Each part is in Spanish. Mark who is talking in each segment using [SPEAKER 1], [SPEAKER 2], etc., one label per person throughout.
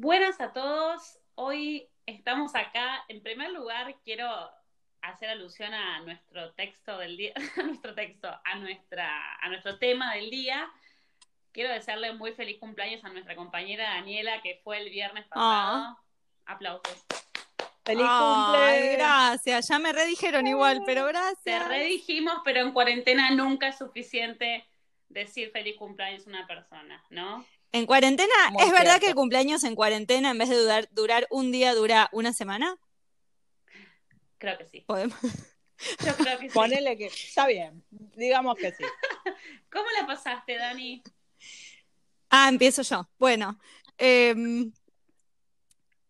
[SPEAKER 1] Buenas a todos. Hoy estamos acá. En primer lugar, quiero hacer alusión a nuestro texto del día, a nuestro texto, a nuestra, a nuestro tema del día. Quiero desearle muy feliz cumpleaños a nuestra compañera Daniela, que fue el viernes pasado. Aplausos.
[SPEAKER 2] ¡Feliz
[SPEAKER 3] Ay,
[SPEAKER 2] cumple!
[SPEAKER 3] gracias, ya me redijeron igual, pero
[SPEAKER 1] Te
[SPEAKER 3] gracias.
[SPEAKER 1] redijimos, pero en cuarentena nunca es suficiente decir feliz cumpleaños a una persona, ¿no?
[SPEAKER 3] En cuarentena,
[SPEAKER 2] Muy
[SPEAKER 3] ¿es verdad que el cumpleaños en cuarentena, en vez de durar, durar un día, dura una semana?
[SPEAKER 1] Creo que sí.
[SPEAKER 3] Podemos.
[SPEAKER 1] Yo creo que sí.
[SPEAKER 2] Ponele que está bien, digamos que sí.
[SPEAKER 1] ¿Cómo la pasaste, Dani?
[SPEAKER 3] Ah, empiezo yo. Bueno, em,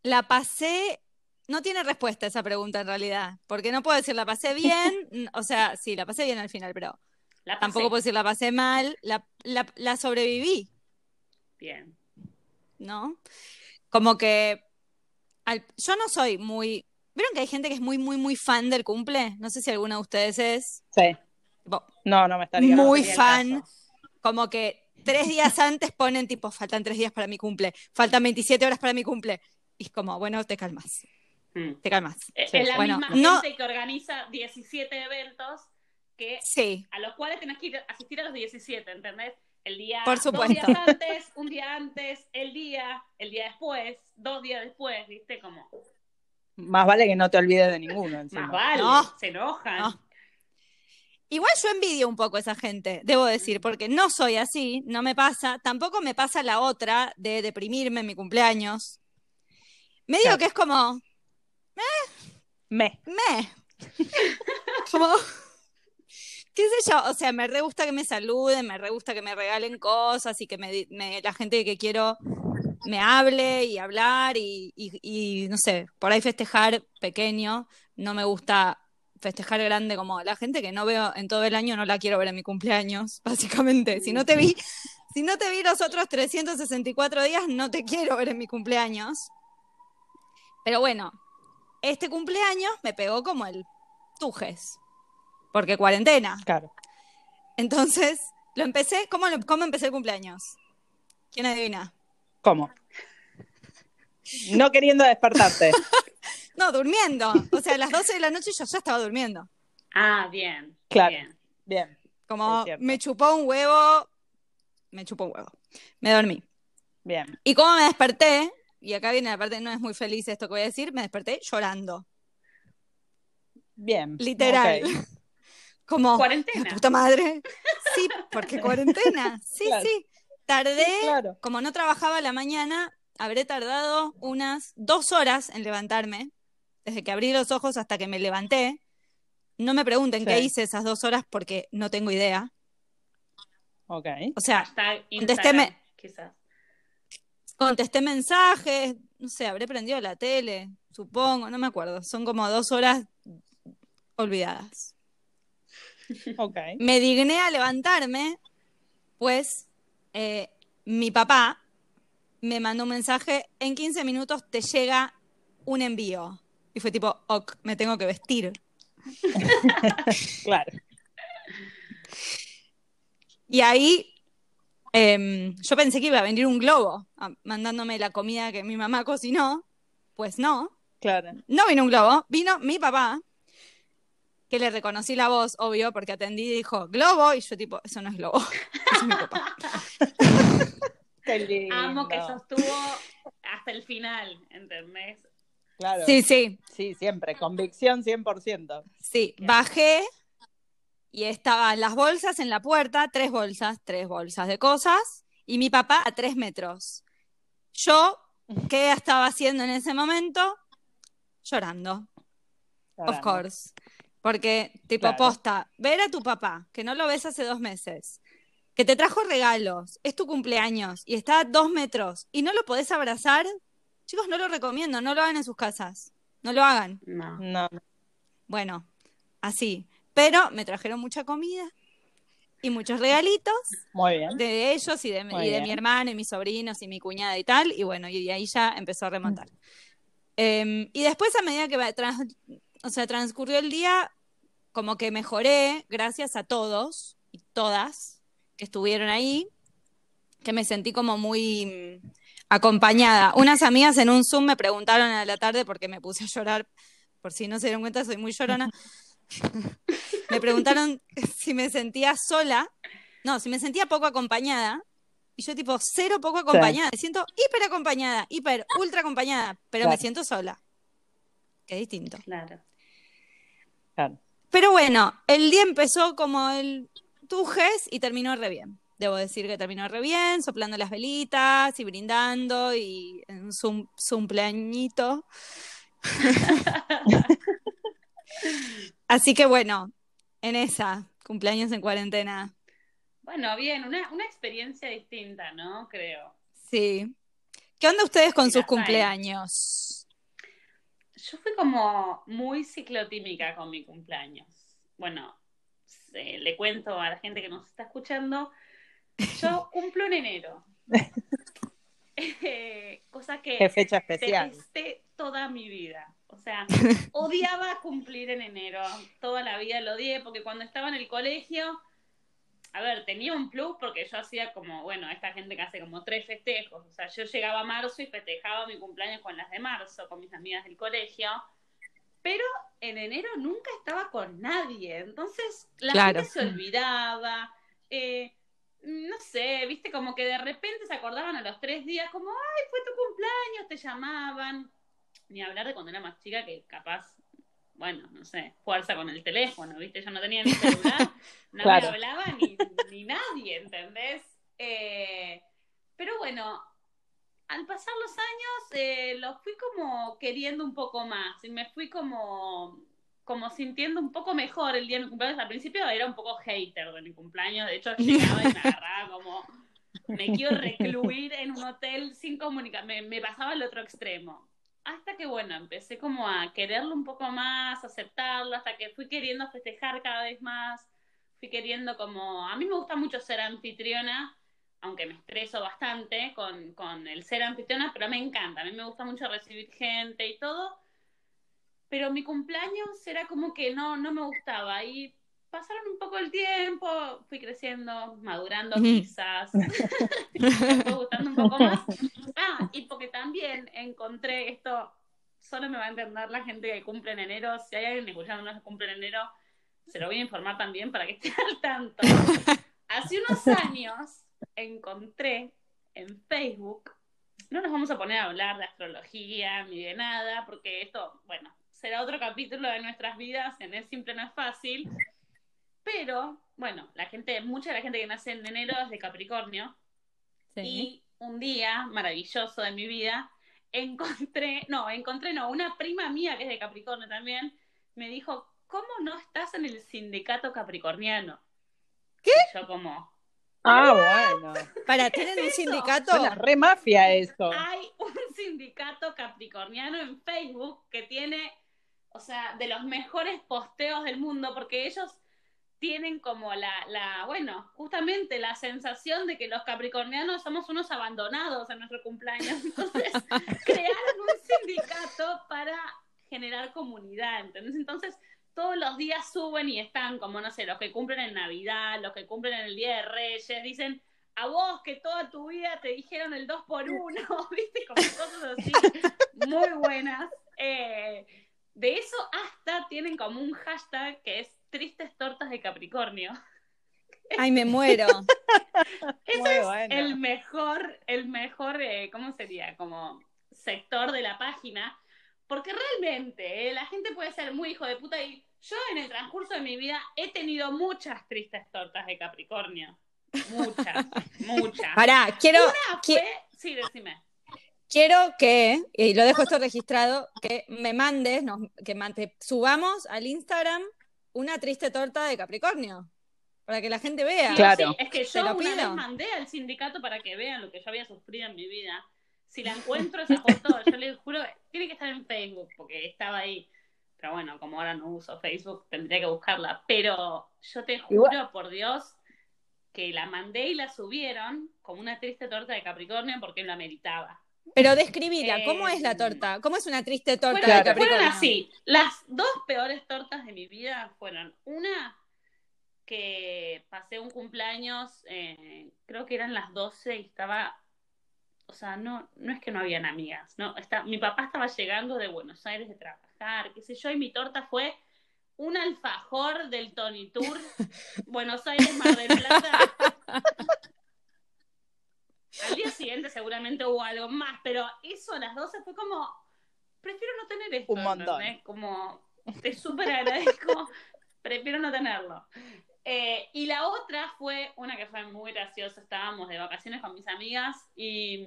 [SPEAKER 3] la pasé. No tiene respuesta esa pregunta en realidad, porque no puedo decir la pasé bien, o sea, sí, la pasé bien al final, pero
[SPEAKER 1] La pasé.
[SPEAKER 3] tampoco puedo decir la pasé mal, la, la, la sobreviví,
[SPEAKER 1] Bien.
[SPEAKER 3] ¿no? Como que al- yo no soy muy... ¿Vieron que hay gente que es muy, muy, muy fan del cumple? No sé si alguno de ustedes es.
[SPEAKER 2] Sí.
[SPEAKER 3] Tipo,
[SPEAKER 2] No, no me estaría.
[SPEAKER 3] Muy fan. como que tres días antes ponen tipo, faltan tres días para mi cumple, faltan 27 horas para mi cumple. Y es como, bueno, te calmas,
[SPEAKER 1] Mm.
[SPEAKER 3] te calmas.
[SPEAKER 1] Es
[SPEAKER 2] Sí.
[SPEAKER 1] es la
[SPEAKER 3] Bueno,
[SPEAKER 1] misma
[SPEAKER 3] no-
[SPEAKER 1] gente que organiza 17 eventos que
[SPEAKER 3] Sí,
[SPEAKER 1] a los cuales tenés que ir, asistir a los 17, ¿entendés? El día,
[SPEAKER 3] Por
[SPEAKER 1] dos días antes, un día antes, el día, el día después, dos días después, ¿viste? Como,
[SPEAKER 2] Más vale que no te olvides de ninguno. encima.
[SPEAKER 1] más vale,
[SPEAKER 3] No.
[SPEAKER 1] se enojan.
[SPEAKER 3] No. Igual yo envidio un poco a esa gente, debo decir, porque no soy así, no me pasa, tampoco me pasa la otra de deprimirme en mi cumpleaños. Me digo
[SPEAKER 2] Claro.
[SPEAKER 3] que es como,
[SPEAKER 2] Me.
[SPEAKER 3] me, como, o sea, me re gusta que me saluden, me re gusta que me regalen cosas y que la gente que quiero me hable y hablar y- y, no sé, por ahí festejar pequeño, no me gusta festejar grande como la gente que no veo en todo el año, no la quiero ver en mi cumpleaños, básicamente. Si no te vi, si no te vi los otros 364 días, no te quiero ver en mi cumpleaños. Pero bueno, este cumpleaños me pegó como el tujes, porque cuarentena.
[SPEAKER 2] Claro.
[SPEAKER 3] Entonces, lo empecé, ¿cómo, lo- cómo empecé el cumpleaños? ¿Quién adivina?
[SPEAKER 2] ¿Cómo? No queriendo despertarte.
[SPEAKER 3] No, durmiendo. O sea, a las 12 de la noche yo ya estaba durmiendo.
[SPEAKER 1] Ah, bien.
[SPEAKER 2] Claro.
[SPEAKER 1] bien.
[SPEAKER 2] Bien.
[SPEAKER 3] Como me chupó un huevo, me chupó un huevo. Me dormí.
[SPEAKER 2] Bien.
[SPEAKER 3] Y como me desperté, y acá viene la parte, no es muy feliz esto que voy a decir, me desperté llorando.
[SPEAKER 2] Bien.
[SPEAKER 3] Literal. Como,
[SPEAKER 1] Cuarentena.
[SPEAKER 3] la puta madre. Sí, porque cuarentena. Sí,
[SPEAKER 2] Claro.
[SPEAKER 3] sí. Tardé,
[SPEAKER 2] Claro.
[SPEAKER 3] como no trabajaba a la mañana, habré tardado unas dos horas en levantarme, desde que abrí los ojos hasta que me levanté. No me pregunten qué hice esas dos horas porque no tengo idea.
[SPEAKER 2] Ok.
[SPEAKER 3] O sea,
[SPEAKER 1] quizás.
[SPEAKER 3] contesté mensajes, no sé, habré prendido la tele, supongo, no me acuerdo. Son como dos horas olvidadas.
[SPEAKER 2] Ok.
[SPEAKER 3] Me digné a levantarme, pues eh, mi papá me mandó un mensaje, en 15 minutos te llega un envío. Y fue tipo, ok, me tengo que vestir.
[SPEAKER 2] Claro.
[SPEAKER 3] Y ahí em, yo pensé que iba a venir un globo a- mandándome la comida que mi mamá cocinó. Pues no,
[SPEAKER 2] Claro.
[SPEAKER 3] no vino un globo, vino mi papá, que le reconocí la voz, obvio, porque atendí y dijo, globo, y yo tipo, eso no es globo, eso es mi papá.
[SPEAKER 2] Qué lindo.
[SPEAKER 1] Amo que sostuvo hasta el final, ¿entendés?
[SPEAKER 2] Claro.
[SPEAKER 3] Sí, sí,
[SPEAKER 2] Sí, siempre. Convicción 100%.
[SPEAKER 3] sí, bajé y estaban las bolsas en la puerta, tres bolsas, tres bolsas de cosas, y mi papá a tres metros. Yo, ¿qué estaba haciendo en ese momento? Llorando. Of course. Porque, tipo,
[SPEAKER 2] Claro.
[SPEAKER 3] posta, ver a tu papá, que no lo ves hace dos meses, que te trajo regalos, es tu cumpleaños y está a dos metros y no lo podés abrazar, chicos, no lo recomiendo, no lo hagan en sus casas. No lo hagan.
[SPEAKER 1] No.
[SPEAKER 2] No,
[SPEAKER 3] Bueno, así. Pero me trajeron mucha comida y muchos regalitos
[SPEAKER 2] muy bien.
[SPEAKER 3] de ellos y de, y de mi hermano y mis sobrinos y mi cuñada y tal, y bueno, y ahí ya empezó a remontar. Em, y después a medida que va o sea, transcurrió el día, como que mejoré gracias a todos y todas que estuvieron ahí, que me sentí como muy mm, acompañada. Unas amigas en un Zoom me preguntaron a la tarde porque me puse a llorar, por si no se dieron cuenta, soy muy llorona. me preguntaron si me sentía sola, no, si me sentía poco acompañada. Y yo tipo, cero poco acompañada. Me siento hiper acompañada, hiper, ultra acompañada, pero me siento sola. Qué distinto.
[SPEAKER 1] Claro.
[SPEAKER 2] Claro.
[SPEAKER 3] Pero bueno, el día empezó como el tujes y terminó re bien. Debo decir que terminó re bien, soplando las velitas y brindando y en cumpleañito. Así que bueno, en esa, cumpleaños en cuarentena.
[SPEAKER 1] Bueno, bien, una, una experiencia distinta, ¿no? Creo.
[SPEAKER 3] Sí. ¿Qué onda ustedes con
[SPEAKER 1] Mira,
[SPEAKER 3] sus cumpleaños?
[SPEAKER 1] Yo fui como muy ciclotímica con mi cumpleaños. Bueno, le cuento a la gente que nos está escuchando. Yo cumplo en enero. Eh, cosa que
[SPEAKER 2] Qué fecha especial.
[SPEAKER 1] detesté toda mi vida. O sea, odiaba cumplir en enero. Toda la vida lo odié porque cuando estaba en el colegio, a ver, tenía un plus porque yo hacía como, bueno, esta gente que hace como tres festejos. O sea, yo llegaba a marzo y festejaba mi cumpleaños con las de marzo, con mis amigas del colegio. Pero en enero nunca estaba con nadie. Entonces la
[SPEAKER 3] Claro.
[SPEAKER 1] gente se olvidaba. eh, no sé, viste, como que de repente se acordaban a los tres días, como, ay, fue tu cumpleaños, te llamaban. Ni hablar de cuando era más chica que capaz, bueno, no sé, fuerza con el teléfono, viste, yo no tenía ni celular, no
[SPEAKER 2] Claro.
[SPEAKER 1] me hablaba ni, ni nadie, ¿entendés? Eh, pero bueno, al pasar los años eh, lo fui como queriendo un poco más y me fui como como sintiendo un poco mejor el día de mi cumpleaños. Al principio era un poco hater de mi cumpleaños, de hecho llegaba y me agarraba como me quiero recluir en un hotel sin comunicar, me, me pasaba al otro extremo. Hasta que bueno, empecé como a quererlo un poco más, aceptarlo, hasta que fui queriendo festejar cada vez más, fui queriendo como, a mí me gusta mucho ser anfitriona, aunque me estreso bastante con, con el ser anfitriona, pero me encanta, a mí me gusta mucho recibir gente y todo, pero mi cumpleaños era como que no, no me gustaba y pasaron un poco el tiempo, fui creciendo, madurando quizás, me fue gustando un poco más. Ah, y porque también encontré esto, solo me va a entender la gente que cumple en enero, si hay alguien escuchando que cumple en enero, se lo voy a informar también para que esté al tanto. Hace unos años encontré en Facebook, no nos vamos a poner a hablar de astrología ni de nada, porque esto, bueno, será otro capítulo de nuestras vidas, en Es Simple No es Fácil, pero, bueno, la gente, mucha de la gente que nace en enero es de Capricornio,
[SPEAKER 3] Sí.
[SPEAKER 1] y un día maravilloso de mi vida, encontré, no, encontré, no, una prima mía que es de Capricornio también, me dijo, ¿cómo no estás en el sindicato capricorniano?
[SPEAKER 3] ¿Qué?
[SPEAKER 1] Y yo como,
[SPEAKER 2] Ah, bueno.
[SPEAKER 3] Para, ¿tienen un
[SPEAKER 1] eso?
[SPEAKER 3] sindicato?
[SPEAKER 2] Suena re mafia eso.
[SPEAKER 1] hay un sindicato capricorniano en Facebook que tiene, o sea, de los mejores posteos del mundo, porque ellos tienen como la, la, bueno, justamente la sensación de que los capricornianos somos unos abandonados en nuestro cumpleaños. Entonces, crearon un sindicato para generar comunidad, ¿entendés? Entonces, todos los días suben y están como, no sé, los que cumplen en Navidad, los que cumplen en el Día de Reyes, dicen, a vos que toda tu vida te dijeron el 2 por 1 ¿viste? Como cosas así muy buenas. Eh, de eso hasta tienen como un hashtag que es tristes tortas de Capricornio.
[SPEAKER 3] Ay, me muero.
[SPEAKER 1] Ese
[SPEAKER 2] Muy
[SPEAKER 1] es
[SPEAKER 2] bueno.
[SPEAKER 1] el mejor, el mejor, eh, ¿cómo sería? Como sector de la página. Porque realmente eh, la gente puede ser muy hijo de puta y yo en el transcurso de mi vida he tenido muchas tristes tortas de Capricornio. Muchas, muchas.
[SPEAKER 3] Pará, quiero,
[SPEAKER 1] Una
[SPEAKER 3] qui-
[SPEAKER 1] fue, sí, decime.
[SPEAKER 3] quiero que, y lo dejo esto registrado, que me mandes, nos- que te subamos al Instagram una triste torta de Capricornio. Para que la gente vea.
[SPEAKER 1] Sí,
[SPEAKER 2] Claro.
[SPEAKER 1] sí, es que yo una vez mandé al sindicato para que vean lo que yo había sufrido en mi vida. Si la encuentro esa foto, yo les juro, tiene que estar en Facebook, porque estaba ahí. Pero bueno, como ahora no uso Facebook, tendría que buscarla. Pero yo te juro,
[SPEAKER 2] Igual-
[SPEAKER 1] por Dios, que la mandé y la subieron como una triste torta de Capricornio porque la meritaba.
[SPEAKER 3] Pero describila,
[SPEAKER 1] Eh,
[SPEAKER 3] ¿cómo es la torta? ¿Cómo es una triste torta
[SPEAKER 1] Fueron,
[SPEAKER 3] de
[SPEAKER 1] fueron así. Las dos peores tortas de mi vida fueron una que pasé un cumpleaños, eh, creo que eran las 12 y estaba, o sea, no, no es que no habían amigas, ¿no? Está, mi papá estaba llegando de Buenos Aires de trabajar, qué sé yo, y mi torta fue un alfajor del Tony Tour, Buenos Aires, Mar del Plata. Al día siguiente seguramente hubo algo más, pero eso a las 12 fue como, prefiero no tener esto.
[SPEAKER 2] Un montón.
[SPEAKER 1] ¿entendés? Como, te súper agradezco, prefiero no tenerlo. Eh, y la otra fue una que fue muy graciosa. Estábamos de vacaciones con mis amigas y,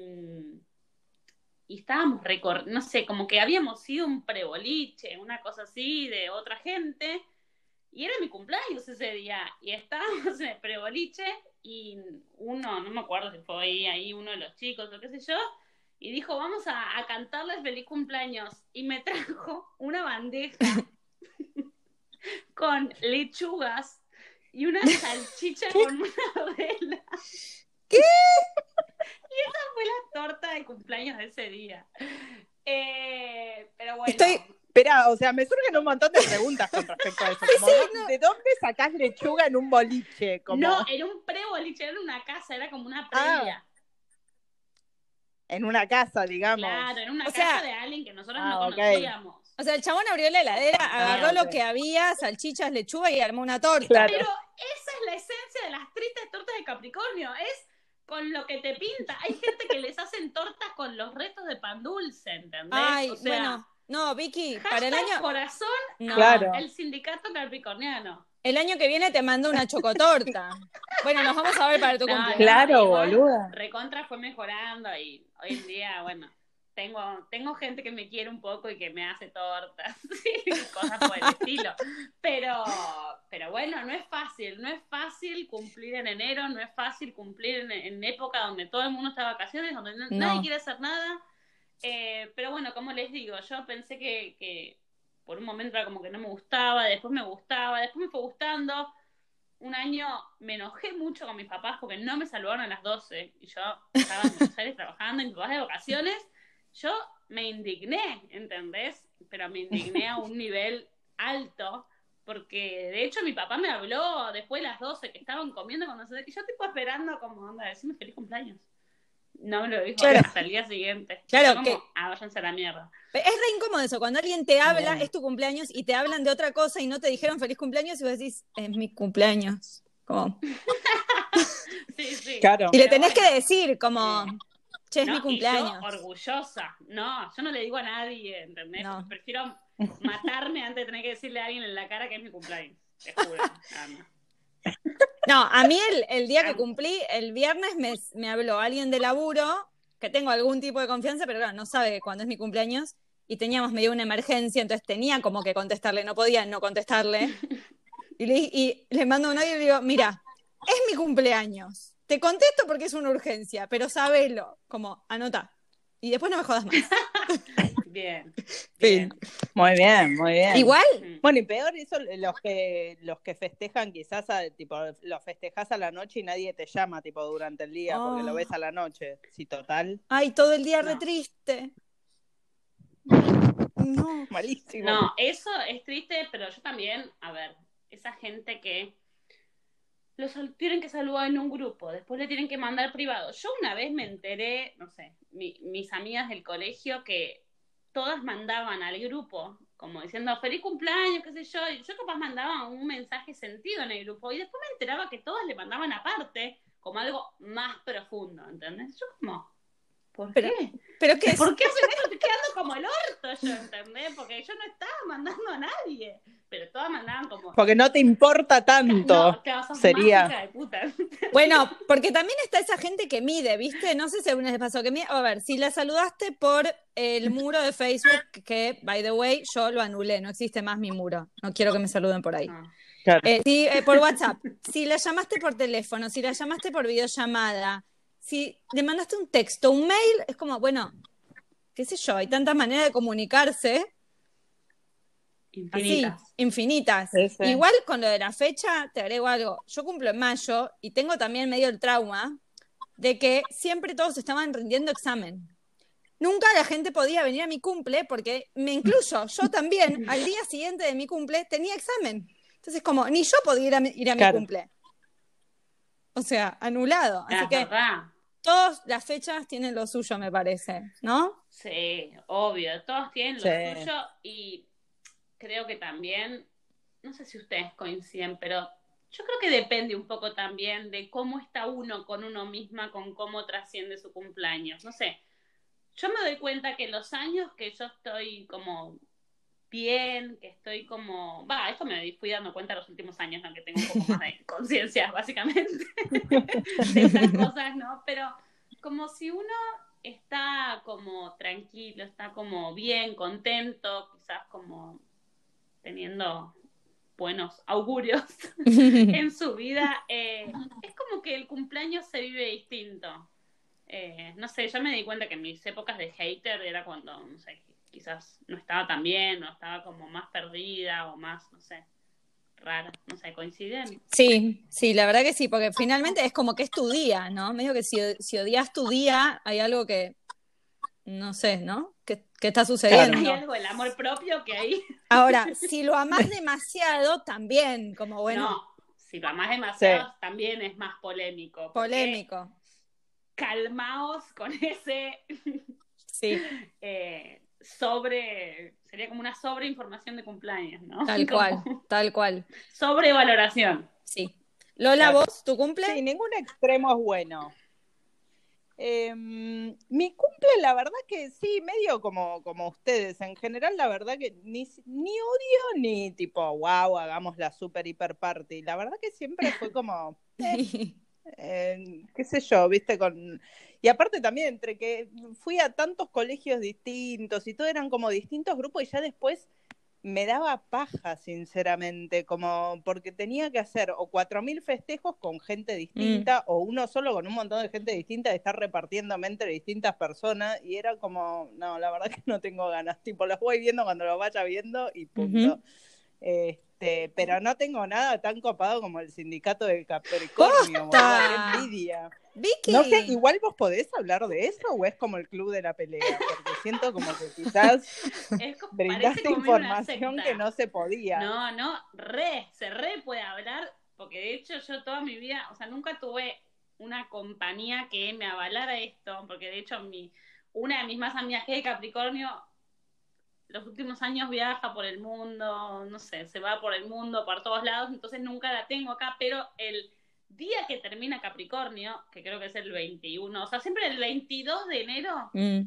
[SPEAKER 1] y estábamos no sé, como que habíamos ido un preboliche, una cosa así de otra gente. Y era mi cumpleaños ese día. Y estábamos en el preboliche y uno, no me acuerdo si fue ahí, ahí uno de los chicos o qué sé yo, y dijo, vamos a, a cantarles feliz cumpleaños. Y me trajo una bandeja con lechugas y una salchicha con una vela.
[SPEAKER 3] ¿Qué?
[SPEAKER 1] Y esa fue la torta de cumpleaños de ese día. Eh, pero bueno.
[SPEAKER 3] Estoy-
[SPEAKER 2] Espera, o sea, me surgen un montón de preguntas con respecto a eso. Como,
[SPEAKER 3] Sí,
[SPEAKER 2] ¿de-
[SPEAKER 3] no.
[SPEAKER 2] ¿De dónde sacás lechuga en un boliche? Como
[SPEAKER 1] No, era un pre-boliche, era una casa, era como una previa.
[SPEAKER 2] en una casa, digamos.
[SPEAKER 1] claro, era una
[SPEAKER 3] O
[SPEAKER 1] casa
[SPEAKER 3] sea-
[SPEAKER 1] de alguien que nosotros
[SPEAKER 2] Ah,
[SPEAKER 1] no conocíamos.
[SPEAKER 3] O sea, el chabón abrió la heladera, agarró
[SPEAKER 2] ok.
[SPEAKER 3] lo que había, salchichas, lechuga y armó una torta.
[SPEAKER 2] Claro.
[SPEAKER 1] Pero esa es la esencia de las tristes tortas de Capricornio, es con lo que te pinta. Hay gente que les hacen tortas con los restos de pan dulce, ¿entendés?
[SPEAKER 3] Ay,
[SPEAKER 1] o sea,
[SPEAKER 3] bueno. No, Vicky, para el año,
[SPEAKER 1] corazón,
[SPEAKER 3] no,
[SPEAKER 2] Claro.
[SPEAKER 1] el sindicato capricorniano.
[SPEAKER 3] el año que viene te mando una chocotorta. Bueno, nos vamos a ver para tu
[SPEAKER 1] No,
[SPEAKER 3] cumpleaños.
[SPEAKER 2] Claro,
[SPEAKER 1] igual,
[SPEAKER 2] boluda.
[SPEAKER 1] Recontra fue mejorando y hoy en día, bueno, tengo, tengo gente que me quiere un poco y que me hace tortas y cosas por el estilo. Pero, pero bueno, no es fácil, no es fácil cumplir en enero, no es fácil cumplir en, en época donde todo el mundo está de vacaciones, donde No. nadie quiere hacer nada. Eh, pero bueno, como les digo, yo pensé que, que por un momento era como que no me gustaba, después me gustaba, después me fue gustando. Un año me enojé mucho con mis papás porque no me saludaron a las 12 y yo estaba en Buenos Aires trabajando y mis de vacaciones. Yo me indigné, ¿entendés? Pero me indigné a un nivel alto porque de hecho mi papá me habló después de las 12 que estaban comiendo con nosotros y yo tipo esperando como, onda, decime feliz cumpleaños. No me lo dijo
[SPEAKER 3] Claro.
[SPEAKER 1] hasta el día siguiente.
[SPEAKER 3] Claro,
[SPEAKER 1] como,
[SPEAKER 3] que-
[SPEAKER 1] ah, váyanse a la mierda.
[SPEAKER 3] Es re incómodo eso, cuando alguien te habla,
[SPEAKER 2] Bien.
[SPEAKER 3] es tu cumpleaños, y te hablan de otra cosa y no te dijeron feliz cumpleaños y vos decís, es mi cumpleaños. Como...
[SPEAKER 1] Sí, sí.
[SPEAKER 2] Claro.
[SPEAKER 3] Y le tenés
[SPEAKER 1] bueno.
[SPEAKER 3] que decir, como, che, es
[SPEAKER 1] No,
[SPEAKER 3] mi
[SPEAKER 1] y yo
[SPEAKER 3] cumpleaños.
[SPEAKER 1] orgullosa. No, yo no le digo a nadie, ¿entendés?
[SPEAKER 3] No.
[SPEAKER 1] Prefiero matarme antes de tener que decirle a alguien en la cara que es mi cumpleaños. Te juro.
[SPEAKER 3] No, a mí el, el día que cumplí, el viernes me, me habló alguien de laburo, que tengo algún tipo de confianza, pero claro, no sabe cuándo es mi cumpleaños, y teníamos medio una emergencia, entonces tenía como que contestarle, no podía no contestarle. Y le, y le mando un audio y le digo, mira, es mi cumpleaños. Te contesto porque es una urgencia, pero sabelo, como anota. Y después no me jodas más.
[SPEAKER 1] Bien.
[SPEAKER 3] Fin.
[SPEAKER 2] Muy bien, muy bien.
[SPEAKER 3] Igual,
[SPEAKER 1] Mm.
[SPEAKER 2] Bueno, y peor eso, los que los que festejan quizás, a- tipo, los festejas a la noche y nadie te llama, tipo, durante el día, porque lo ves a la noche. Sí, total.
[SPEAKER 3] ay, todo el día re
[SPEAKER 1] No.
[SPEAKER 3] triste. No.
[SPEAKER 2] Malísimo.
[SPEAKER 1] No, eso es triste, pero yo también, a ver, esa gente que los tienen que saludar en un grupo, después le tienen que mandar privado. Yo una vez me enteré, no sé, mi- mis amigas del colegio que todas mandaban al grupo, como diciendo feliz cumpleaños, qué sé yo, y yo capaz mandaba un mensaje sentido en el grupo, y después me enteraba que todas le mandaban aparte, como algo más profundo, ¿entendés? Yo como, ¿por
[SPEAKER 3] Pero-
[SPEAKER 1] qué?
[SPEAKER 3] Pero qué es,
[SPEAKER 1] ¿Por qué hacen eso? Estoy quedando como el orto, yo, ¿entendés? Porque yo no estaba mandando a nadie. Pero todas mandaban como.
[SPEAKER 2] Porque no te importa tanto.
[SPEAKER 1] No, claro, sos
[SPEAKER 2] sería-
[SPEAKER 1] de puta.
[SPEAKER 3] Bueno, porque también está esa gente que mide, ¿viste? No sé si alguna les pasó que mide. A ver, si la saludaste por el muro de Facebook, que, by the way, yo lo anulé, no existe más mi muro. No quiero que me saluden por ahí.
[SPEAKER 1] No.
[SPEAKER 2] Claro.
[SPEAKER 3] Eh, si, eh, por WhatsApp, si la llamaste por teléfono, si la llamaste por videollamada, si le mandaste un texto, un mail, es como, bueno, qué sé yo, hay tantas maneras de comunicarse,
[SPEAKER 1] Infinitas.
[SPEAKER 3] así, infinitas.
[SPEAKER 2] Sí, sí.
[SPEAKER 3] Igual con lo de la fecha, te agrego algo. Yo cumplo en mayo y tengo también medio el trauma de que siempre todos estaban rindiendo examen. Nunca la gente podía venir a mi cumple porque me incluyo, yo también, al día siguiente de mi cumple tenía examen. Entonces, como, ni yo podía ir a mi, ir a mi
[SPEAKER 2] Claro.
[SPEAKER 3] cumple. O sea, anulado. Así
[SPEAKER 1] Es
[SPEAKER 3] que,
[SPEAKER 1] verdad.
[SPEAKER 3] Todas las fechas tienen lo suyo, me parece, ¿no?
[SPEAKER 1] Sí, obvio, todos tienen lo
[SPEAKER 2] Sí.
[SPEAKER 1] suyo y creo que también, no sé si ustedes coinciden, pero yo creo que depende un poco también de cómo está uno con uno misma, con cómo trasciende su cumpleaños. No sé, yo me doy cuenta que los años que yo estoy como bien, que estoy como, va, esto me fui dando cuenta los últimos años, ¿no? que tengo un poco más de conciencia, básicamente, de esas cosas, ¿no? Pero como si uno está como tranquilo, está como bien, contento, quizás como teniendo buenos augurios en su vida, eh, es como que el cumpleaños se vive distinto. Eh, no sé, yo me di cuenta que en mis épocas de hater era cuando, no sé, quizás no estaba tan bien, o estaba como más perdida, o más, no sé, rara, no sé, coinciden.
[SPEAKER 3] Sí, sí, la verdad que sí, porque finalmente es como que es tu día, ¿no? Medio que si, si odias tu día, hay algo que, no sé, ¿no? Que, que está sucediendo.
[SPEAKER 1] Hay algo del amor propio que ahí,
[SPEAKER 3] Ahora, si lo amás demasiado, también, como bueno,
[SPEAKER 1] no, si lo amas demasiado, también es más polémico. porque
[SPEAKER 3] polémico.
[SPEAKER 1] Calmaos con ese
[SPEAKER 3] Sí,
[SPEAKER 1] eh, sobre, sería como una sobreinformación de cumpleaños, ¿no?
[SPEAKER 3] tal
[SPEAKER 1] Como
[SPEAKER 3] cual, tal cual.
[SPEAKER 1] Sobrevaloración.
[SPEAKER 3] Sí. Lola,
[SPEAKER 2] Claro.
[SPEAKER 3] ¿vos tu cumple?
[SPEAKER 2] Sí, ningún extremo es bueno. Eh, mi cumple, la verdad que sí, medio como, como ustedes. En general, la verdad que ni, ni odio ni tipo, wow, hagamos la super hiper party. La verdad que siempre fue como, eh, qué sé yo, viste, con... Y aparte también, entre que fui a tantos colegios distintos y todo eran como distintos grupos y ya después me daba paja, sinceramente, como porque tenía que hacer o cuatro mil festejos con gente distinta o uno solo con un montón de gente distinta de estar repartiéndome entre distintas personas y era como, no, la verdad que no tengo ganas, tipo, los voy viendo cuando los vaya viendo y punto. Este, pero no tengo nada tan copado como el sindicato del Capricornio.
[SPEAKER 3] Vicky.
[SPEAKER 2] No sé, igual vos podés hablar de eso o es como el club de la pelea, porque siento como que quizás brindaste
[SPEAKER 1] como una
[SPEAKER 2] información que no se podía.
[SPEAKER 1] No, no, re, se re puede hablar, porque de hecho yo toda mi vida, o sea, nunca tuve una compañía que me avalara esto, porque de hecho mi, una de mis más amigas que es de Capricornio, los últimos años viaja por el mundo, no sé, se va por el mundo, por todos lados, entonces nunca la tengo acá, pero el día que termina Capricornio, que creo que es el 21, o sea, siempre el 22 de enero,
[SPEAKER 3] Mm.
[SPEAKER 1] eh,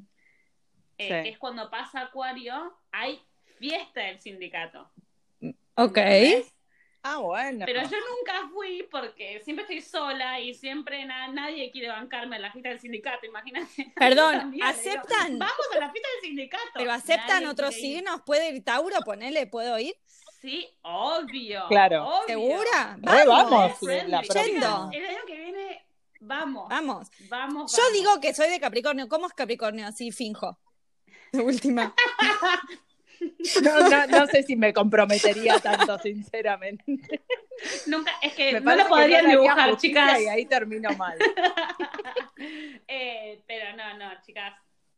[SPEAKER 2] Sí.
[SPEAKER 1] que es cuando pasa Acuario, hay fiesta del sindicato.
[SPEAKER 3] Ok.
[SPEAKER 1] ¿entendés?
[SPEAKER 2] Ah, bueno.
[SPEAKER 1] Pero yo nunca fui porque siempre estoy sola y siempre na- nadie quiere bancarme en la fiesta del sindicato, imagínate.
[SPEAKER 3] Perdón,
[SPEAKER 1] También, le digo,
[SPEAKER 3] ¿aceptan?
[SPEAKER 1] Vamos a la fiesta del sindicato.
[SPEAKER 3] ¿Pero aceptan
[SPEAKER 1] Nadie
[SPEAKER 3] otros signos? ¿Puede ir Tauro? Ponele, ¿puedo ir?
[SPEAKER 1] Sí, obvio.
[SPEAKER 2] Claro.
[SPEAKER 1] obvio.
[SPEAKER 3] ¿Segura?
[SPEAKER 2] Vamos,
[SPEAKER 1] Friendly.
[SPEAKER 2] la.
[SPEAKER 1] El año que viene, vamos.
[SPEAKER 3] Vamos.
[SPEAKER 1] Vamos.
[SPEAKER 3] Yo
[SPEAKER 1] vamos.
[SPEAKER 3] digo que soy de Capricornio. ¿Cómo es Capricornio? Así finjo. De última.
[SPEAKER 2] No, no, no sé si me comprometería tanto, sinceramente.
[SPEAKER 1] Nunca, es que
[SPEAKER 2] Me
[SPEAKER 1] no lo podrían dibujar, chicas.
[SPEAKER 2] Y ahí termino mal.
[SPEAKER 1] Eh, pero no, no, chicas,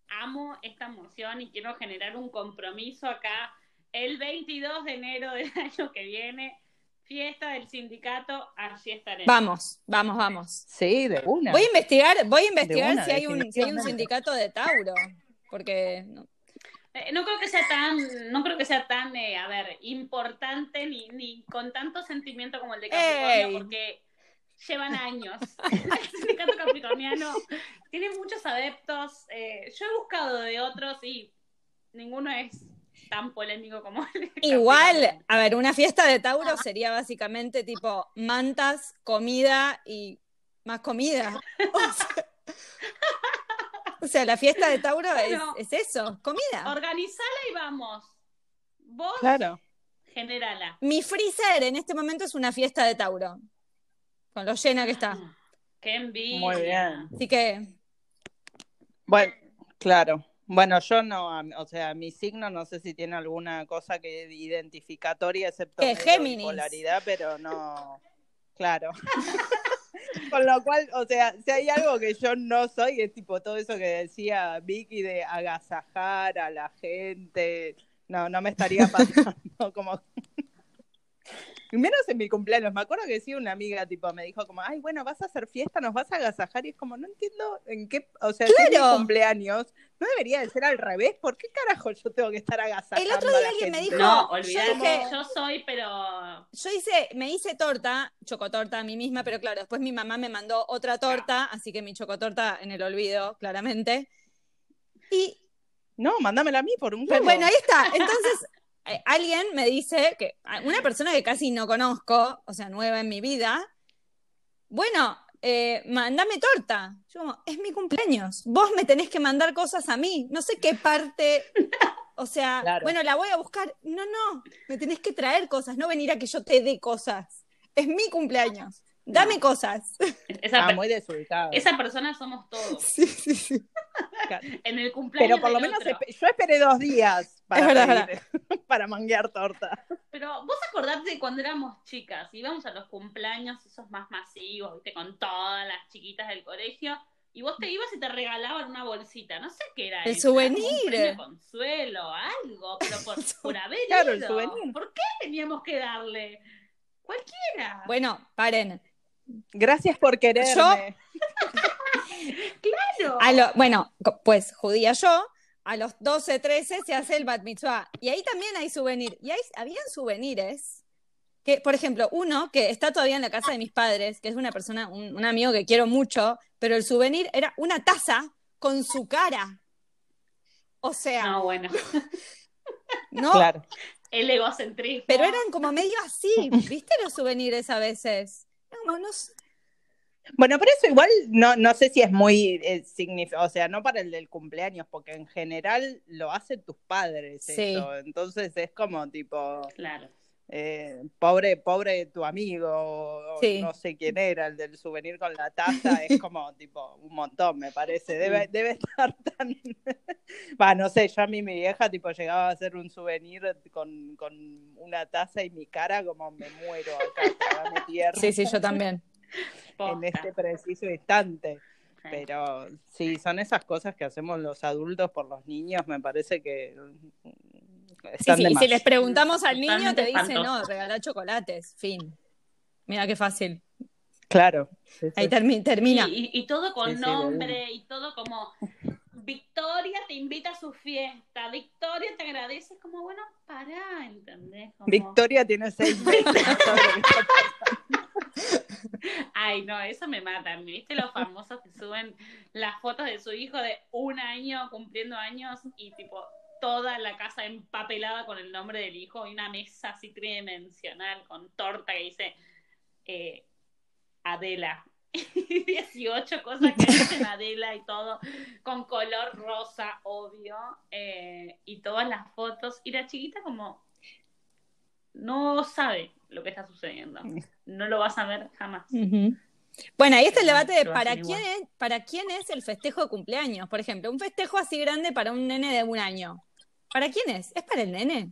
[SPEAKER 1] amo esta emoción y quiero generar un compromiso acá el 22 de enero del año que viene, fiesta del sindicato, allí estaremos.
[SPEAKER 3] Vamos, vamos, vamos.
[SPEAKER 2] Sí, de una.
[SPEAKER 3] Voy a investigar, voy a investigar
[SPEAKER 2] una,
[SPEAKER 3] si, hay un, si hay un sindicato de Tauro. Porque no.
[SPEAKER 1] Eh, no creo que sea tan, no creo que sea tan, eh, a ver, importante ni, ni con tanto sentimiento como el de Capricornio,
[SPEAKER 3] Ey.
[SPEAKER 1] porque llevan años. el sindicato capricorniano tiene muchos adeptos. eh, yo he buscado de otros y ninguno es tan polémico como el de
[SPEAKER 3] Igual, a ver, una fiesta de Tauro sería básicamente tipo mantas, comida y más comida. O sea, o sea, la fiesta de Tauro es,
[SPEAKER 1] Bueno.
[SPEAKER 3] es eso, comida.
[SPEAKER 1] Organizala y vamos. Vos
[SPEAKER 2] Claro.
[SPEAKER 1] generala.
[SPEAKER 3] Mi freezer en este momento es una fiesta de Tauro. Con lo llena que está.
[SPEAKER 1] Qué envidia.
[SPEAKER 2] Muy bien.
[SPEAKER 3] Así que,
[SPEAKER 2] Bueno, claro. Bueno, yo no, o sea, mi signo no sé si tiene alguna cosa que identificatoria, excepto
[SPEAKER 3] ¿Qué,
[SPEAKER 2] medio
[SPEAKER 3] Géminis?
[SPEAKER 2] bipolaridad, pero no, claro. Con lo cual, o sea, si hay algo que yo no soy, es tipo todo eso que decía Vicky de agasajar a la gente. No, no me estaría pasando como menos en mi cumpleaños. Me acuerdo que sí, una amiga tipo me dijo como, ay, bueno, vas a hacer fiesta, nos vas a agasajar. Y es como, no entiendo en qué, o sea, si es mi
[SPEAKER 3] Claro.
[SPEAKER 2] cumpleaños, no debería de ser al revés. ¿Por qué carajo yo tengo que estar agasajando
[SPEAKER 3] El otro
[SPEAKER 2] a
[SPEAKER 3] día
[SPEAKER 2] la
[SPEAKER 3] alguien me dijo-
[SPEAKER 1] No,
[SPEAKER 3] yo
[SPEAKER 1] olvídate,
[SPEAKER 3] dije-
[SPEAKER 1] yo soy, pero
[SPEAKER 3] Yo hice, me hice torta, chocotorta a mí misma, pero claro, después mi mamá me mandó otra torta, así que mi chocotorta en el olvido, claramente. Y
[SPEAKER 2] No, mándamela a mí por un
[SPEAKER 3] bueno, ahí está. Entonces, eh, alguien me dice que una persona que casi no conozco, o sea, nueva en mi vida, bueno, eh, mándame torta. Yo como, es mi cumpleaños. Vos me tenés que mandar cosas a mí. No sé qué parte. O sea,
[SPEAKER 2] Claro.
[SPEAKER 3] bueno, la voy a buscar. No, no, me tenés que traer cosas, no venir a que yo te dé cosas. Es mi cumpleaños. Dame
[SPEAKER 1] No.
[SPEAKER 3] cosas.
[SPEAKER 1] esa,
[SPEAKER 2] Ah, muy desubicado.
[SPEAKER 1] esa persona somos todos.
[SPEAKER 3] Sí, sí, sí.
[SPEAKER 1] En el cumpleaños
[SPEAKER 2] Pero por lo menos yo esperé dos días para,
[SPEAKER 3] Es verdad,
[SPEAKER 2] pedir- para manguear torta.
[SPEAKER 1] Pero vos acordate de cuando éramos chicas, íbamos a los cumpleaños esos más masivos, viste, con todas las chiquitas del colegio, y vos te ibas y te regalaban una bolsita, no sé qué era
[SPEAKER 3] El
[SPEAKER 1] eso,
[SPEAKER 3] souvenir.
[SPEAKER 1] un consuelo, algo, pero por, por haber
[SPEAKER 2] Claro, el souvenir.
[SPEAKER 1] ¿Por qué teníamos que darle? Cualquiera.
[SPEAKER 3] Bueno, paren.
[SPEAKER 2] Gracias por quererme.
[SPEAKER 1] claro.
[SPEAKER 3] A lo- bueno, pues judía yo, a los 12, 13 se hace el bat mitzvah. Y ahí también hay souvenir. Y ahí habían souvenirs que, por ejemplo, uno que está todavía en la casa de mis padres, que es una persona, un, un amigo que quiero mucho, pero el souvenir era una taza con su cara. O sea,
[SPEAKER 1] No, bueno,
[SPEAKER 3] no,
[SPEAKER 2] Claro.
[SPEAKER 1] el egocentrismo.
[SPEAKER 3] pero eran como medio así, ¿viste los souvenirs a veces? No sé.
[SPEAKER 2] Bueno, pero eso igual no, no sé si es muy eh, significativo, o sea, no para el del cumpleaños, porque en general lo hacen tus padres
[SPEAKER 3] Sí.
[SPEAKER 2] eso. Entonces es como tipo,
[SPEAKER 1] Claro.
[SPEAKER 2] Eh, pobre, pobre tu amigo, o
[SPEAKER 3] Sí.
[SPEAKER 2] no sé quién era, el del souvenir con la taza, es como tipo un montón, me parece. Debe, debe estar tan. Va, no sé, yo a mí mi vieja tipo llegaba a hacer un souvenir con, con una taza y mi cara como me muero acá, tragame tierra
[SPEAKER 3] Sí, sí, yo también.
[SPEAKER 2] en este preciso instante. Pero sí, son esas cosas que hacemos los adultos por los niños, me parece que
[SPEAKER 3] Sí,
[SPEAKER 2] están
[SPEAKER 3] sí,
[SPEAKER 2] de
[SPEAKER 3] y
[SPEAKER 2] más.
[SPEAKER 3] si les preguntamos al niño,
[SPEAKER 1] Totalmente
[SPEAKER 3] te dice,
[SPEAKER 1] espantoso.
[SPEAKER 3] no, regalar chocolates, fin. Mira qué fácil.
[SPEAKER 2] Claro. sí.
[SPEAKER 3] Ahí termi- termina.
[SPEAKER 1] Y, y- y todo con
[SPEAKER 2] Sí, sí, de
[SPEAKER 1] nombre, y todo como Victoria te invita a su fiesta, Victoria te agradece, como bueno, pará, ¿entendés? Como,
[SPEAKER 2] Victoria tiene seis meses.
[SPEAKER 1] Ay, no, eso me mata. ¿Viste los famosos que suben las fotos de su hijo de un año cumpliendo años y tipo toda la casa empapelada con el nombre del hijo y una mesa así tridimensional con torta que dice eh, Adela. Y 18 cosas que dicen Adela y todo con color rosa, obvio, eh, y todas las fotos. Y la chiquita como no sabe lo que está sucediendo. No lo vas a ver jamás.
[SPEAKER 3] Bueno, ahí está el debate de para quién, es, para quién es el festejo de cumpleaños. Por ejemplo, un festejo así grande para un nene de un año. ¿Para quién es? ¿Es para el nene?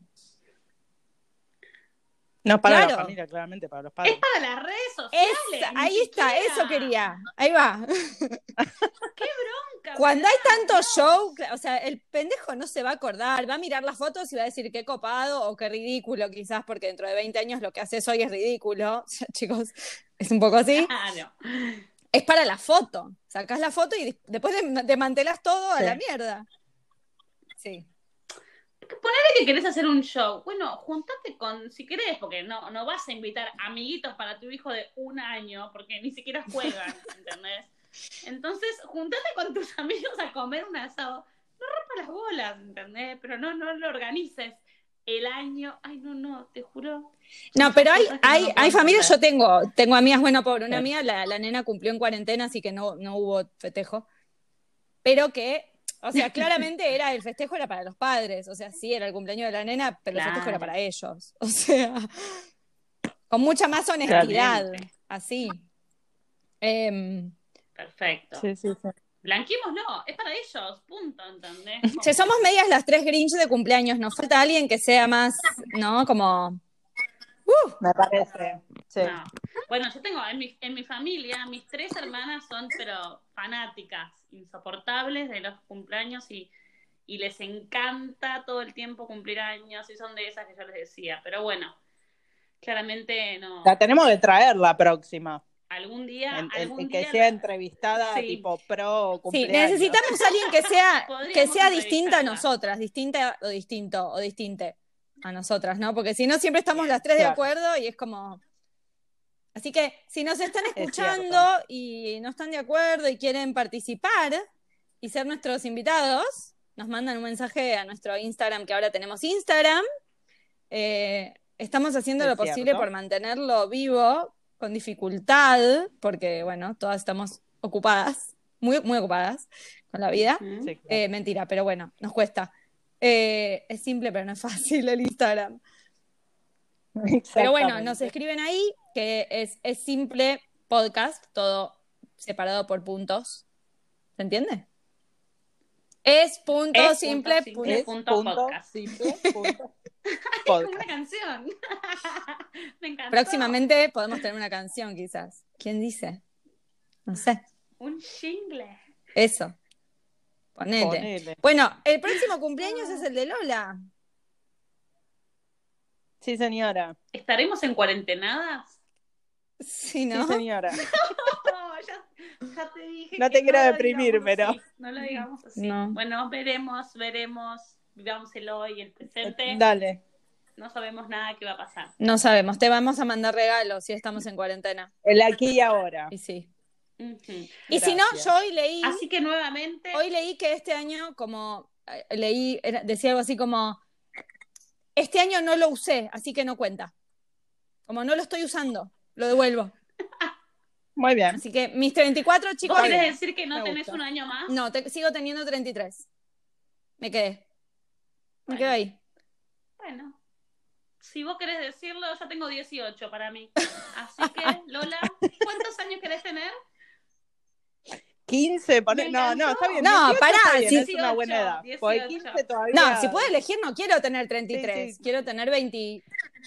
[SPEAKER 2] No, para
[SPEAKER 3] Claro.
[SPEAKER 2] la familia, claramente, para los
[SPEAKER 1] Es
[SPEAKER 2] padres.
[SPEAKER 1] para las redes sociales.
[SPEAKER 3] Ahí está, eso quería. Ahí va.
[SPEAKER 1] Nunca,
[SPEAKER 3] Cuando hay tanto show, o sea, el pendejo no se va a acordar, va a mirar las fotos y va a decir qué copado o qué ridículo, quizás, porque dentro de 20 años lo que haces hoy es ridículo. O sea, chicos, es un poco así.
[SPEAKER 1] Claro.
[SPEAKER 3] Es para la foto. Sacás la foto y después de- desmantelás todo a la mierda. Sí.
[SPEAKER 1] Ponele que querés hacer un show. Bueno, juntate con, si querés, porque no, no vas a invitar amiguitos para tu hijo de un año, porque ni siquiera juegan, ¿entendés? Entonces, juntate con tus amigos a comer un asado. No rompas las bolas, ¿entendés? Pero no, no lo organices el año. Ay, no, no, te juro.
[SPEAKER 3] No, pero hay, hay,
[SPEAKER 1] no
[SPEAKER 3] hay familias, yo tengo, tengo amigas, bueno, pobre, una
[SPEAKER 2] Sí.
[SPEAKER 3] amiga, la, la nena cumplió en cuarentena, así que no, no hubo festejo. Pero que, o sea, claramente era el festejo era para los padres, o sea, sí era el cumpleaños de la nena, pero el festejo era para ellos. O sea, con mucha más honestidad, así. Em,
[SPEAKER 1] Perfecto.
[SPEAKER 2] Sí, sí, sí.
[SPEAKER 1] Blanquémoslo, es para ellos, punto, ¿entendés?
[SPEAKER 3] che, somos medias las tres Grinch de cumpleaños, nos falta alguien que sea más, ¿no? Como,
[SPEAKER 2] Me parece. Sí.
[SPEAKER 1] No. Bueno, yo tengo en mi, en mi familia, mis tres hermanas son, pero fanáticas, insoportables de los cumpleaños y, y les encanta todo el tiempo cumplir años y son de esas que yo les decía. Pero bueno, claramente no.
[SPEAKER 2] La tenemos que traer la próxima.
[SPEAKER 1] Algún día,
[SPEAKER 2] En- en-
[SPEAKER 1] algún
[SPEAKER 2] en que
[SPEAKER 1] día
[SPEAKER 2] sea
[SPEAKER 1] la-
[SPEAKER 2] entrevistada
[SPEAKER 1] Sí.
[SPEAKER 2] tipo pro
[SPEAKER 3] Sí,
[SPEAKER 2] cumpleaños.
[SPEAKER 3] necesitamos a alguien que sea, que sea distinta a nosotras, distinta o distinto o distinte a nosotras, ¿no? Porque si no, siempre estamos las tres de acuerdo y es como. Así que si nos están escuchando y no están de acuerdo y quieren participar y ser nuestros invitados, nos mandan un mensaje a nuestro Instagram, que ahora tenemos Instagram. Eh, estamos haciendo
[SPEAKER 2] Es
[SPEAKER 3] lo posible por mantenerlo vivo con dificultad, porque, bueno, todas estamos ocupadas, muy, muy ocupadas con la vida.
[SPEAKER 1] Ujú.
[SPEAKER 2] Sí, claro.
[SPEAKER 3] Eh, mentira, pero bueno, nos cuesta. Eh, es simple, pero no es fácil el Instagram. Pero bueno, nos escriben ahí que es, es simple podcast, todo separado por puntos. ¿Se entiende? Es punto
[SPEAKER 1] Es punto
[SPEAKER 3] simple.
[SPEAKER 1] simple.
[SPEAKER 3] punto-
[SPEAKER 2] Es
[SPEAKER 1] punto
[SPEAKER 2] punto
[SPEAKER 1] podcast.
[SPEAKER 2] simple, punto
[SPEAKER 1] Como
[SPEAKER 2] podcast.
[SPEAKER 1] una canción. Me encantó.
[SPEAKER 3] Próximamente podemos tener una canción, quizás. ¿Quién dice? No sé.
[SPEAKER 1] Un jingle.
[SPEAKER 3] Eso. Ponele. Bueno, el próximo cumpleaños es el de Lola.
[SPEAKER 2] Sí, señora.
[SPEAKER 1] ¿Estaremos en cuarentenadas?
[SPEAKER 3] Sí, ¿no?
[SPEAKER 2] Sí, señora.
[SPEAKER 1] No, ya, ya te dije.
[SPEAKER 2] No
[SPEAKER 1] que
[SPEAKER 2] te quiero
[SPEAKER 1] lo
[SPEAKER 2] deprimir, pero-
[SPEAKER 1] así, No lo digamos así.
[SPEAKER 3] No.
[SPEAKER 1] Bueno, veremos, veremos. Vivamos el hoy, el presente.
[SPEAKER 2] Dale.
[SPEAKER 1] No sabemos nada que va a pasar.
[SPEAKER 3] No sabemos. Te vamos a mandar regalos si estamos en cuarentena.
[SPEAKER 2] El aquí y ahora.
[SPEAKER 3] Y sí. Y si no, yo hoy leí.
[SPEAKER 1] Así que nuevamente,
[SPEAKER 3] Hoy leí que este año, como eh, leí, era- decía algo así como, este año no lo usé, así que no cuenta. Como no lo estoy usando, lo devuelvo.
[SPEAKER 2] Muy bien.
[SPEAKER 3] Así que mis 34
[SPEAKER 1] ¿vos
[SPEAKER 3] chicos,
[SPEAKER 1] querés
[SPEAKER 2] bien.
[SPEAKER 1] decir que no
[SPEAKER 2] Me
[SPEAKER 1] tenés
[SPEAKER 2] gusta.
[SPEAKER 1] un año más?
[SPEAKER 3] no, te- sigo teniendo 33. Me quedé. Me quedo ahí.
[SPEAKER 1] Bueno, si vos querés decirlo, yo tengo 18 para mí. Así que, Lola, ¿cuántos años querés tener?
[SPEAKER 2] 15, pone-
[SPEAKER 1] Me
[SPEAKER 2] no, no, está bien.
[SPEAKER 3] No,
[SPEAKER 2] 18
[SPEAKER 3] pará,
[SPEAKER 2] está bien,
[SPEAKER 3] sí.
[SPEAKER 2] es una buena edad.
[SPEAKER 1] 18,
[SPEAKER 2] Porque 15 todavía.
[SPEAKER 3] No, si puedo elegir, no quiero tener 33,
[SPEAKER 2] Sí, sí.
[SPEAKER 3] quiero tener 22.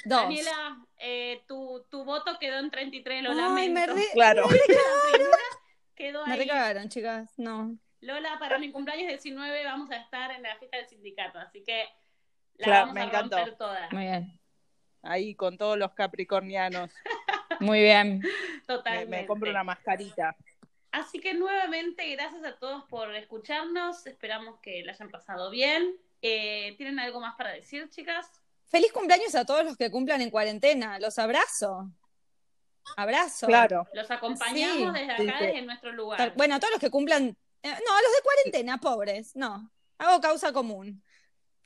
[SPEAKER 1] Daniela, eh, tu, tu voto quedó en 33, lo
[SPEAKER 3] Ay,
[SPEAKER 1] lamento.
[SPEAKER 3] me re-
[SPEAKER 2] Claro.
[SPEAKER 1] La primera quedó
[SPEAKER 3] Me
[SPEAKER 1] ahí.
[SPEAKER 3] recagaron, chicas. No.
[SPEAKER 1] Lola, para mi cumpleaños 19 vamos a estar en la fiesta del sindicato, así que la
[SPEAKER 2] Claro,
[SPEAKER 1] vamos
[SPEAKER 2] me
[SPEAKER 1] a
[SPEAKER 2] encantó.
[SPEAKER 1] romper toda.
[SPEAKER 3] Muy bien.
[SPEAKER 2] Ahí con todos los capricornianos.
[SPEAKER 3] Muy bien.
[SPEAKER 2] Me,
[SPEAKER 1] Totalmente.
[SPEAKER 2] me compro una mascarita.
[SPEAKER 1] Así que nuevamente, gracias a todos por escucharnos. Esperamos que la hayan pasado bien. Eh, ¿Tienen algo más para decir, chicas?
[SPEAKER 3] Feliz cumpleaños a todos los que cumplan en cuarentena. Los abrazo. Abrazo.
[SPEAKER 2] Claro.
[SPEAKER 1] Los acompañamos
[SPEAKER 3] Sí,
[SPEAKER 1] desde acá,
[SPEAKER 2] sí.
[SPEAKER 1] desde nuestro lugar.
[SPEAKER 3] Bueno, a todos los que cumplan. eh, no, a los de cuarentena, pobres. No. Hago causa común.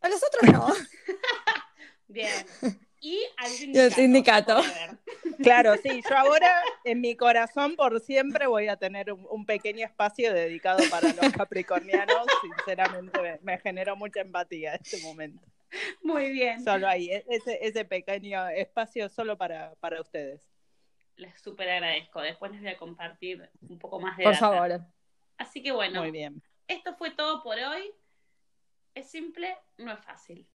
[SPEAKER 3] A los otros no.
[SPEAKER 1] Bien. Y al sindicato.
[SPEAKER 3] al sindicato.
[SPEAKER 2] Claro, sí, yo ahora en mi corazón por siempre voy a tener un, un pequeño espacio dedicado para los capricornianos. Sinceramente me, me generó mucha empatía este momento.
[SPEAKER 1] Muy bien.
[SPEAKER 2] Solo ahí, e- ese, ese pequeño espacio solo para, para ustedes.
[SPEAKER 1] Les súper agradezco. Después les voy a compartir un poco más de
[SPEAKER 3] Por
[SPEAKER 1] data.
[SPEAKER 3] favor.
[SPEAKER 1] Así que bueno,
[SPEAKER 2] Muy bien.
[SPEAKER 1] esto fue todo por hoy. Es simple, no es fácil.